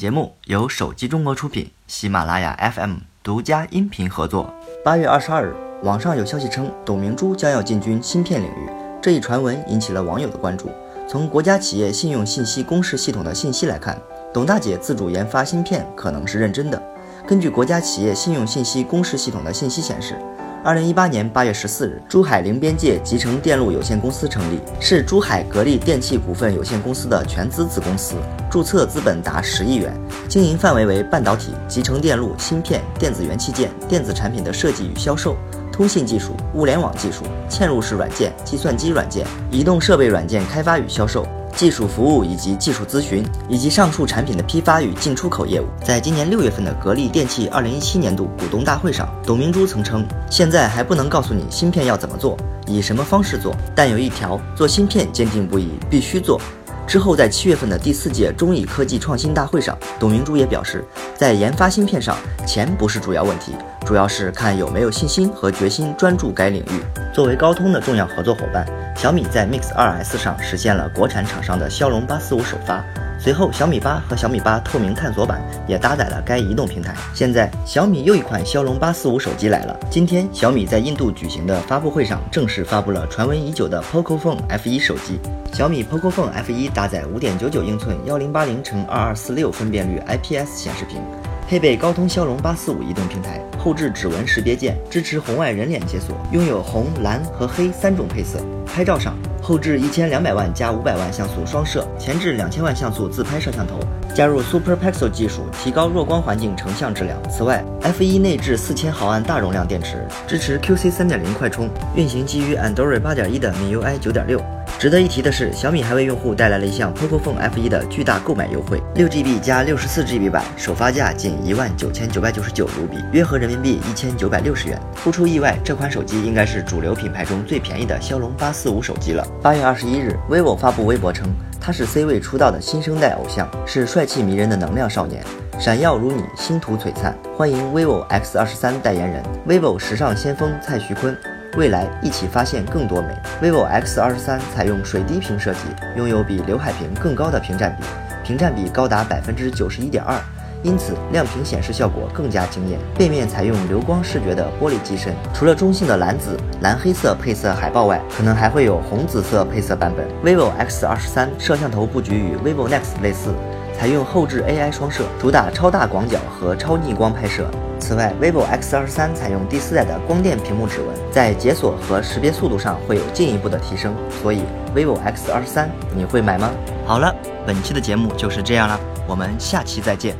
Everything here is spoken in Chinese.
节目由手机中国出品，喜马拉雅 FM 独家音频合作。八月二十二日，网上有消息称董明珠将要进军芯片领域，这一传闻引起了网友的关注。从国家企业信用信息公示系统的信息来看，董大姐自主研发芯片可能是认真的。根据国家企业信用信息公示系统的信息显示。二零一八年八月十四日，珠海零边界集成电路有限公司成立，是珠海格力电器股份有限公司的全资子公司，注册资本达十亿元，经营范围为半导体、集成电路、芯片、电子元器件、电子产品的设计与销售。通信技术、物联网技术、嵌入式软件、计算机软件、移动设备软件开发与销售、技术服务以及技术咨询，以及上述产品的批发与进出口业务。在今年六月份的格力电器二零一七年度股东大会上，董明珠曾称：“现在还不能告诉你芯片要怎么做，以什么方式做，但有一条，做芯片坚定不移，必须做。”之后，在七月份的第四届中以科技创新大会上，董明珠也表示，在研发芯片上，钱不是主要问题，主要是看有没有信心和决心专注该领域。作为高通的重要合作伙伴，小米在 Mix 2S 上实现了国产厂商的骁龙八四五首发。随后，小米八和小米八透明探索版也搭载了该移动平台。现在，小米又一款骁龙八四五手机来了。今天，小米在印度举行的发布会上正式发布了传闻已久的 Pocophone F1 手机。小米 Pocophone F1 搭载5.99英寸1080乘2246分辨率 IPS 显示屏，配备高通骁龙八四五移动平台，后置指纹识别键，支持红外人脸解锁，拥有红、蓝和黑三种配色。拍照上。后置一千两百万加五百万像素双摄，前置两千万像素自拍摄像头，加入 Super Pixel 技术，提高弱光环境成像质量。此外，F1 内置四千毫安大容量电池，支持 QC 三点零快充，运行基于 Android 八点一的 MIUI 九点六。值得一提的是，小米还为用户带来了一项 Pocophone F1 的巨大购买优惠，六 GB 加六十四 GB 版，首发价仅一万九千九百九十九卢比，约合人民币一千九百六十元。不出意外，这款手机应该是主流品牌中最便宜的骁龙八四五手机了。八月二十一日，vivo 发布微博称，他是 C 位出道的新生代偶像，是帅气迷人的能量少年，闪耀如你，星途璀璨。欢迎 vivo X 二十三代言人，vivo 时尚先锋蔡徐坤。未来一起发现更多美。vivo X 二十三采用水滴屏设计，拥有比刘海屏更高的屏占比，屏占比高达百分之九十一点二，因此亮屏显示效果更加惊艳。背面采用流光视觉的玻璃机身，除了中性的蓝紫、蓝黑色配色海报外，可能还会有红紫色配色版本。vivo X 二十三摄像头布局与 vivo Nex 类似。采用后置 AI 双摄，主打超大广角和超逆光拍摄。此外，vivo X 二十三采用第四代的光电屏幕指纹，在解锁和识别速度上会有进一步的提升。所以，vivo X 二十三你会买吗？好了，本期的节目就是这样了，我们下期再见。